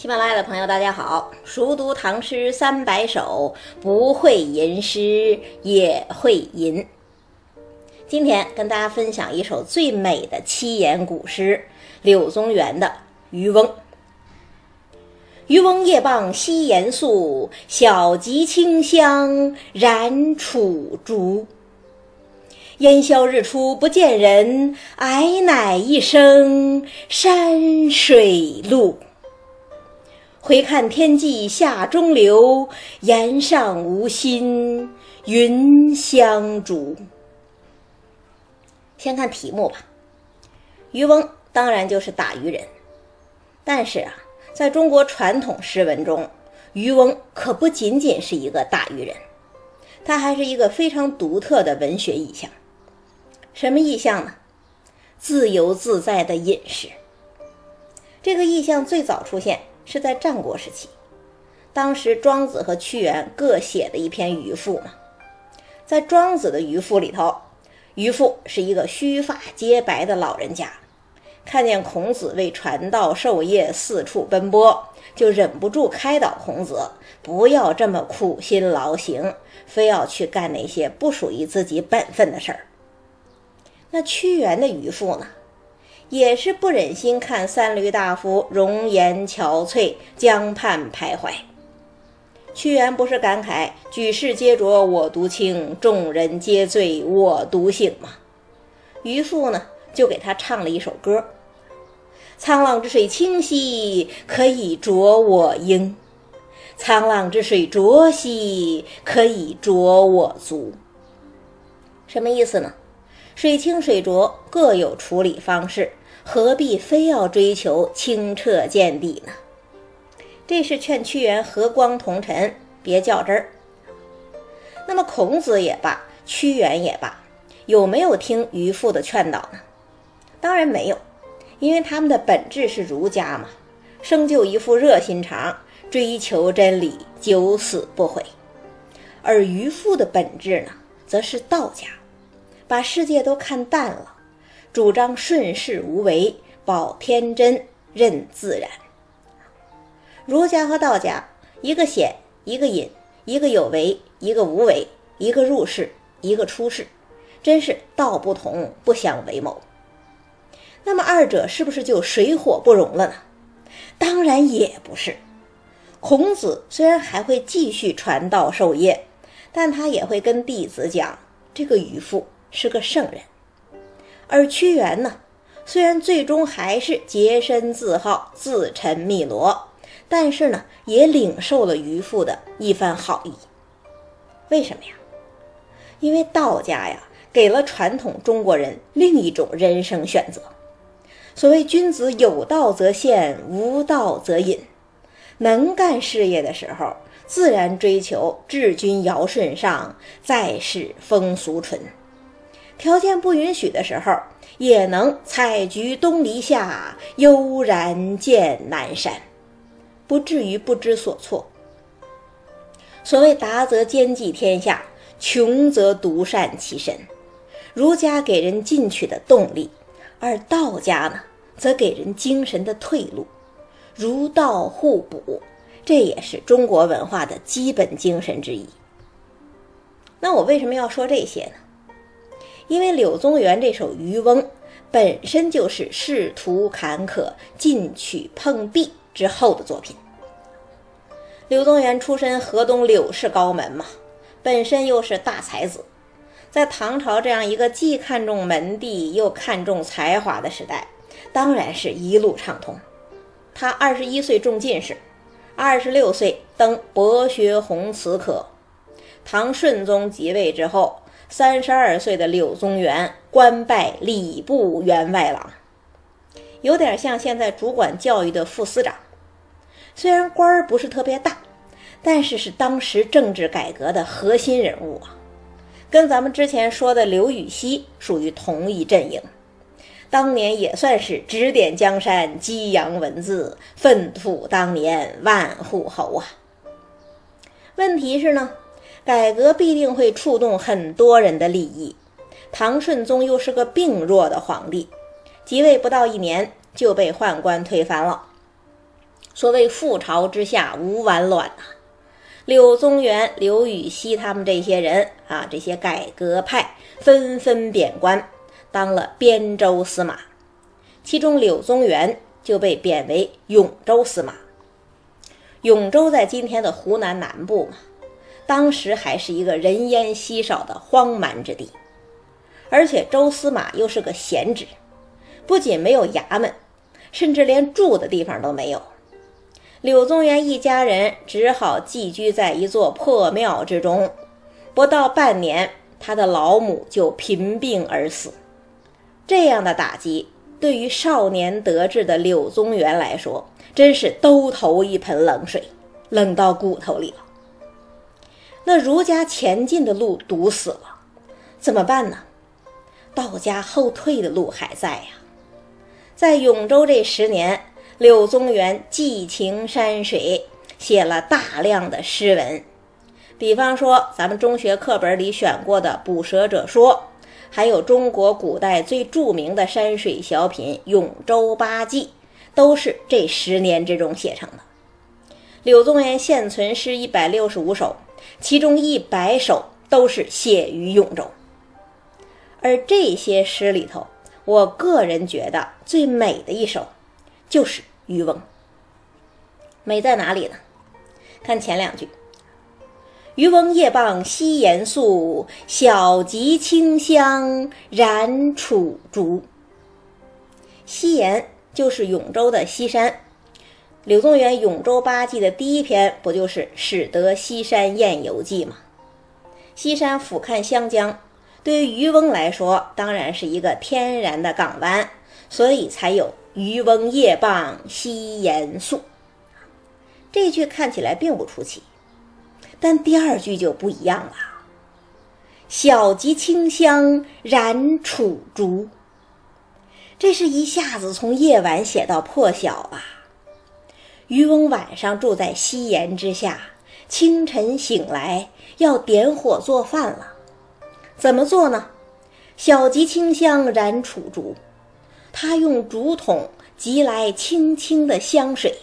喜马拉雅的朋友，大家好！熟读唐诗三百首，不会吟诗也会吟。今天跟大家分享一首最美的七言古诗——柳宗元的《渔翁》。渔翁夜傍西岩宿，小楫清香燃楚竹。烟消日出不见人，矮乃一声山水路。回看天际下中流，岩上无心云相逐。先看题目吧，渔翁当然就是打渔人。但是啊，在中国传统诗文中，渔翁可不仅仅是一个打渔人，他还是一个非常独特的文学意象。什么意象呢？自由自在的饮食。这个意象最早出现。是在战国时期，当时庄子和屈原各写的一篇渔父嘛。在庄子的渔父里头，渔父是一个须发皆白的老人家，看见孔子为传道授业四处奔波，就忍不住开导孔子不要这么苦心劳行，非要去干那些不属于自己本分的事儿。那屈原的渔父呢？也是不忍心看三闾大夫容颜憔悴，江畔徘徊。屈原不是感慨“举世皆浊我独清，众人皆醉我独醒”吗？渔父呢，就给他唱了一首歌：“沧浪之水清兮，可以濯我缨；沧浪之水浊兮，可以濯我足。”什么意思呢？水清水浊各有处理方式。何必非要追求清澈见底呢？这是劝屈原和光同尘，别较真儿。那么孔子也罢，屈原也罢，有没有听渔父的劝导呢？当然没有，因为他们的本质是儒家嘛，生就一副热心肠，追求真理，九死不悔。而渔父的本质呢，则是道家，把世界都看淡了。主张顺势无为，保天真，任自然。儒家和道家，一个显，一个隐，一个有为，一个无为，一个入世，一个出世，真是道不同不相为谋。那么二者是不是就水火不容了呢？当然也不是。孔子虽然还会继续传道授业，但他也会跟弟子讲，这个渔父是个圣人。而屈原呢，虽然最终还是洁身自好、自沉汨罗，但是呢，也领受了渔父的一番好意。为什么呀？因为道家呀，给了传统中国人另一种人生选择。所谓君子有道则现，无道则隐。能干事业的时候，自然追求治君尧舜上，再世风俗淳。条件不允许的时候，也能采菊东篱下，悠然见南山，不至于不知所措。所谓达则兼济天下，穷则独善其身。儒家给人进取的动力，而道家呢，则给人精神的退路。儒道互补，这也是中国文化的基本精神之一。那我为什么要说这些呢？因为柳宗元这首《渔翁》本身就是仕途坎坷、进取碰壁之后的作品。柳宗元出身河东柳氏高门嘛，本身又是大才子，在唐朝这样一个既看重门第又看重才华的时代，当然是一路畅通。他二十一岁中进士，二十六岁登博学鸿词科。唐顺宗即位之后。三十二岁的柳宗元官拜礼部员外郎，有点像现在主管教育的副司长。虽然官儿不是特别大，但是是当时政治改革的核心人物啊，跟咱们之前说的刘禹锡属于同一阵营。当年也算是指点江山、激扬文字、粪土当年万户侯啊。问题是呢？改革必定会触动很多人的利益。唐顺宗又是个病弱的皇帝，即位不到一年就被宦官推翻了。所谓覆巢之下无完卵呐。柳宗元、刘禹锡他们这些人啊，这些改革派纷纷贬官，当了边州司马。其中柳宗元就被贬为永州司马。永州在今天的湖南南部嘛，当时还是一个人烟稀少的荒蛮之地，而且周司马又是个闲职，不仅没有衙门，甚至连住的地方都没有。柳宗元一家人只好寄居在一座破庙之中，不到半年，他的老母就贫病而死。这样的打击。对于少年得志的柳宗元来说，真是兜头一盆冷水，冷到骨头里了。那儒家前进的路堵死了，怎么办呢？道家后退的路还在呀。在永州这十年，柳宗元寄情山水，写了大量的诗文，比方说咱们中学课本里选过的《捕蛇者说》。还有中国古代最著名的山水小品《永州八记》，都是这十年之中写成的。柳宗元现存诗一百六十五首，其中一百首都是写于永州。而这些诗里头，我个人觉得最美的一首，就是《渔翁》。美在哪里呢？看前两句。渔翁夜傍西岩宿，小楫清香燃楚竹。西岩就是永州的西山。柳宗元《永州八记》的第一篇不就是“始得西山宴游记”吗？西山俯瞰湘江，对于渔翁来说，当然是一个天然的港湾，所以才有“渔翁夜傍西岩宿”。这句看起来并不出奇。但第二句就不一样了，“小楫清香燃楚竹”，这是一下子从夜晚写到破晓啊。渔翁晚上住在溪檐之下，清晨醒来要点火做饭了，怎么做呢？“小吉清香燃楚竹”，他用竹筒汲来清清的香水，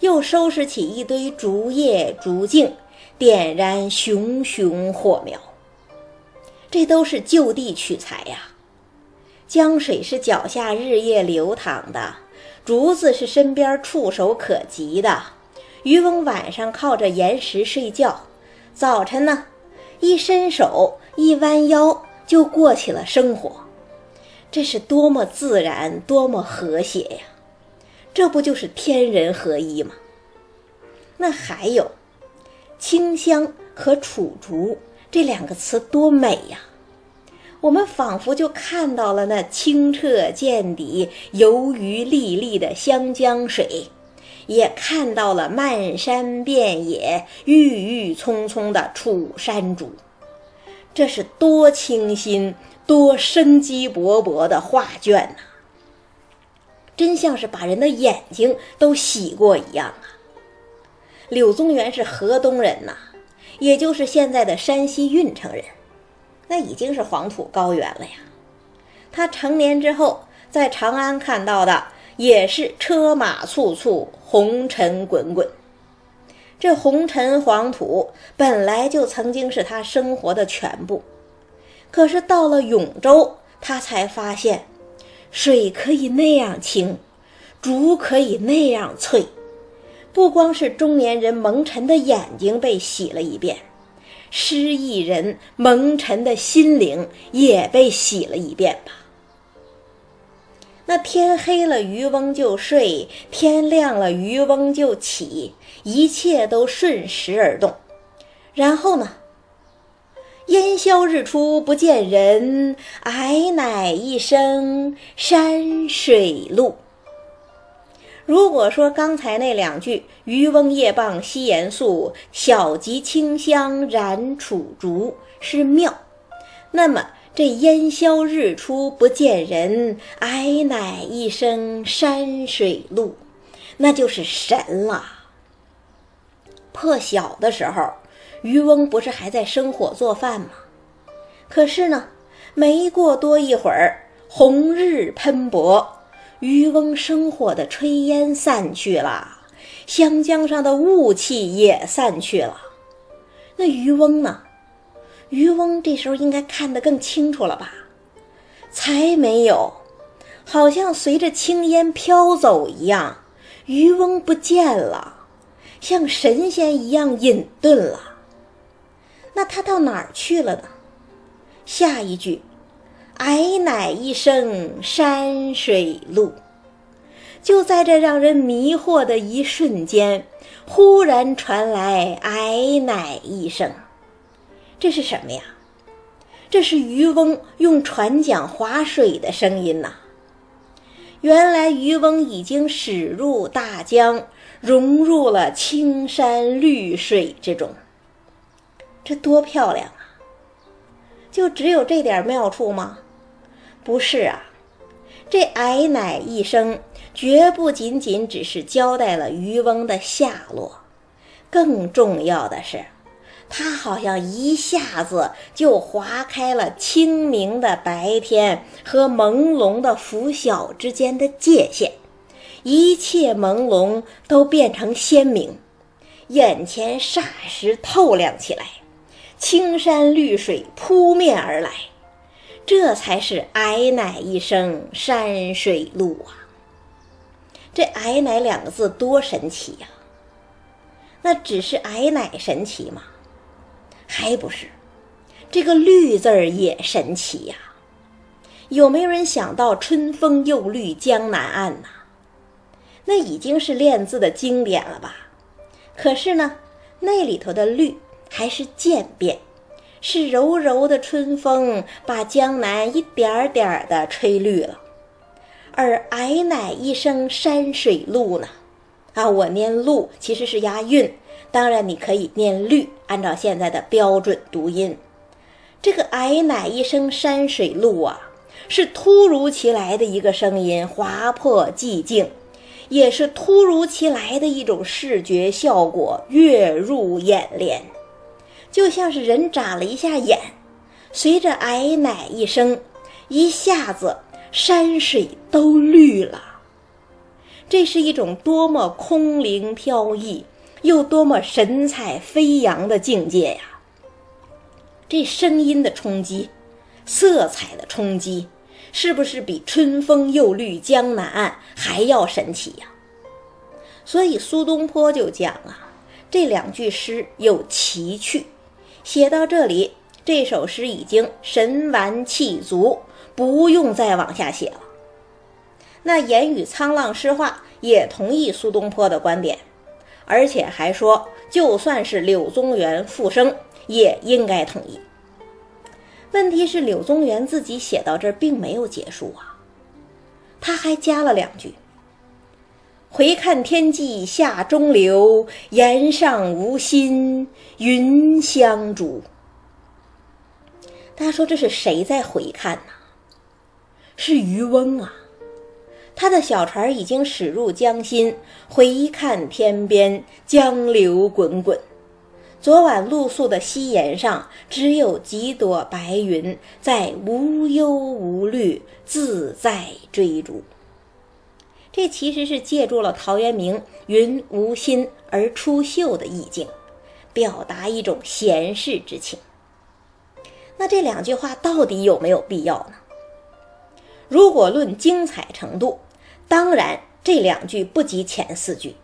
又收拾起一堆竹叶竹茎。点燃熊熊火苗，这都是就地取材呀。江水是脚下日夜流淌的，竹子是身边触手可及的。渔翁晚上靠着岩石睡觉，早晨呢，一伸手一弯腰就过起了生活。这是多么自然，多么和谐呀！这不就是天人合一吗？那还有。清香和楚竹这两个词多美呀！我们仿佛就看到了那清澈见底、游鱼历历的湘江水，也看到了漫山遍野、郁郁葱葱的楚山竹。这是多清新、多生机勃勃的画卷呐！真像是把人的眼睛都洗过一样啊！柳宗元是河东人呐，也就是现在的山西运城人，那已经是黄土高原了呀。他成年之后在长安看到的也是车马簇簇、红尘滚滚。这红尘黄土本来就曾经是他生活的全部，可是到了永州，他才发现，水可以那样清，竹可以那样翠。不光是中年人蒙尘的眼睛被洗了一遍，失意人蒙尘的心灵也被洗了一遍吧。那天黑了，渔翁就睡；天亮了，渔翁就起，一切都顺时而动。然后呢？烟消日出不见人，矮乃一声山水路。如果说刚才那两句“渔翁夜傍西岩宿，小楫清香燃楚竹”是妙，那么这“烟消日出不见人，矮乃一声山水路”，那就是神了。破晓的时候，渔翁不是还在生火做饭吗？可是呢，没过多一会儿，红日喷薄。渔翁生火的炊烟散去了，湘江上的雾气也散去了。那渔翁呢？渔翁这时候应该看得更清楚了吧？才没有，好像随着青烟飘走一样，渔翁不见了，像神仙一样隐遁了。那他到哪儿去了呢？下一句，“矮乃一声山水路”，就在这让人迷惑的一瞬间，忽然传来“矮乃一声”，这是什么呀？这是渔翁用船桨划水的声音呐。原来渔翁已经驶入大江，融入了青山绿水之中。这多漂亮啊！就只有这点妙处吗？不是啊，这“矮乃”一生，绝不仅仅只是交代了渔翁的下落，更重要的是。他好像一下子就划开了清明的白天和朦胧的拂晓之间的界限，一切朦胧都变成鲜明，眼前霎时透亮起来，青山绿水扑面而来，这才是“矮乃一声山水路”啊！这“矮乃”两个字多神奇呀！那只是“矮乃”神奇吗？还不是，这个“绿”字儿也神奇呀！有没有人想到“春风又绿江南岸”呐？那已经是练字的经典了吧？可是呢，那里头的“绿”还是渐变，是柔柔的春风把江南一点点的吹绿了。而“矮乃一声山水路”呢？啊，我念“路”其实是押韵。当然，你可以念“绿”，按照现在的标准读音。这个“矮乃一声山水路”啊，是突如其来的一个声音，划破寂静，也是突如其来的一种视觉效果，跃入眼帘，就像是人眨了一下眼，随着“矮乃”一声，一下子山水都绿了。这是一种多么空灵飘逸！又多么神采飞扬的境界呀！这声音的冲击，色彩的冲击，是不是比“春风又绿江南岸”还要神奇呀？所以苏东坡就讲啊，这两句诗有奇趣。写到这里，这首诗已经神完气足，不用再往下写了。那言语沧浪诗话也同意苏东坡的观点。而且还说，就算是柳宗元复生，也应该同意。问题是，柳宗元自己写到这儿并没有结束啊，他还加了两句：“回看天际下中流，岩上无心云相逐。”大家说这是谁在回看呢？是渔翁啊。他的小船已经驶入江心，回看天边江流滚滚。昨晚露宿的溪岩上，只有几朵白云在无忧无虑、自在追逐。这其实是借助了陶渊明“云无心而出岫”的意境，表达一种闲适之情。那这两句话到底有没有必要呢？如果论精彩程度，当然，这两句不及前四句，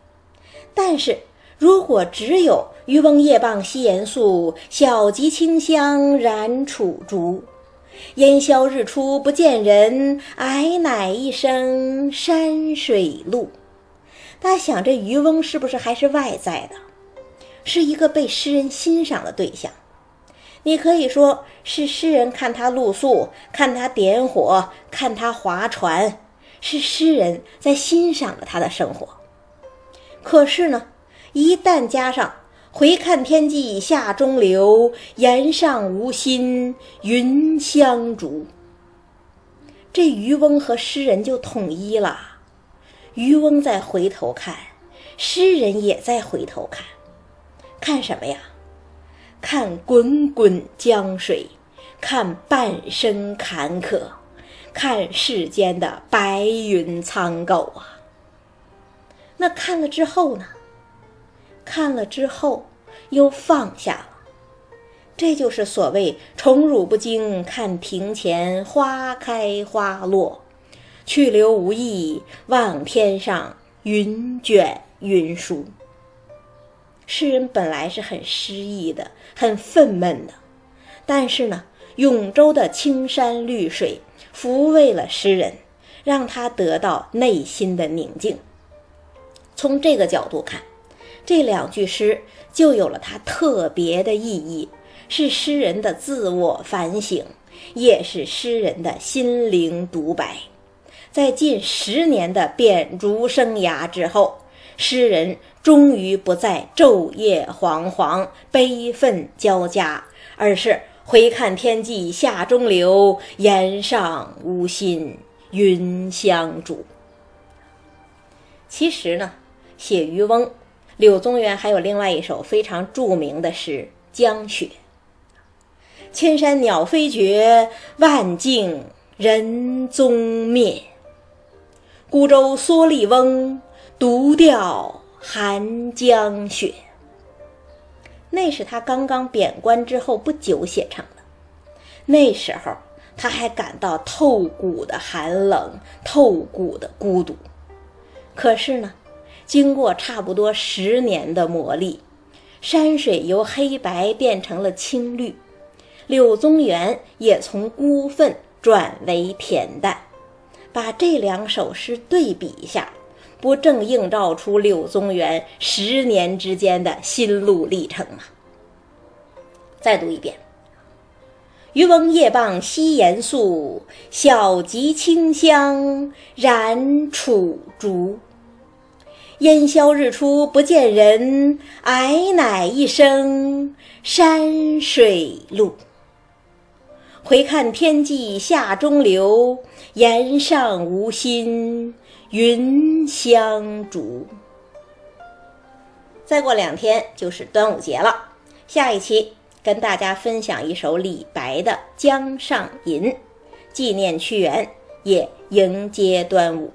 但是如果只有“渔翁夜傍西岩宿，小楫清香燃楚竹。烟消日出不见人，矮乃一声山水路。”大家想，这渔翁是不是还是外在的，是一个被诗人欣赏的对象？你可以说是诗人看他露宿，看他点火，看他划船。是诗人在欣赏着他的生活，可是呢，一旦加上“回看天际下中流，岩上无心云相逐”，这渔翁和诗人就统一了。渔翁在回头看，诗人也在回头看，看什么呀？看滚滚江水，看半生坎坷。看世间的白云苍狗啊，那看了之后呢？看了之后又放下了。这就是所谓“宠辱不惊，看庭前花开花落；去留无意，望天上云卷云舒。”诗人本来是很失意的，很愤懑的，但是呢，永州的青山绿水抚慰了诗人，让他得到内心的宁静。从这个角度看，这两句诗就有了它特别的意义，是诗人的自我反省，也是诗人的心灵独白。在近十年的贬逐生涯之后，诗人终于不再昼夜惶惶、悲愤交加，而是回看天际下中流，岩上无心云相逐。其实呢。写渔翁，柳宗元还有另外一首非常著名的诗《江雪》：“千山鸟飞绝，万径人踪灭。孤舟蓑笠翁，独钓寒江雪。”那是他刚刚贬官之后不久写成的。那时候他还感到透骨的寒冷，透骨的孤独。可是呢？经过差不多十年的磨砺，山水由黑白变成了青绿，柳宗元也从孤愤转为恬淡。把这两首诗对比一下，不正映照出柳宗元十年之间的心路历程吗？再读一遍：“渔翁夜傍西岩宿，晓汲清香燃楚竹。”烟消日出不见人，矮乃一声山水路。回看天际下中流，岩上无心云相逐。再过两天就是端午节了，下一期跟大家分享一首李白的《江上吟》，纪念屈原，也迎接端午。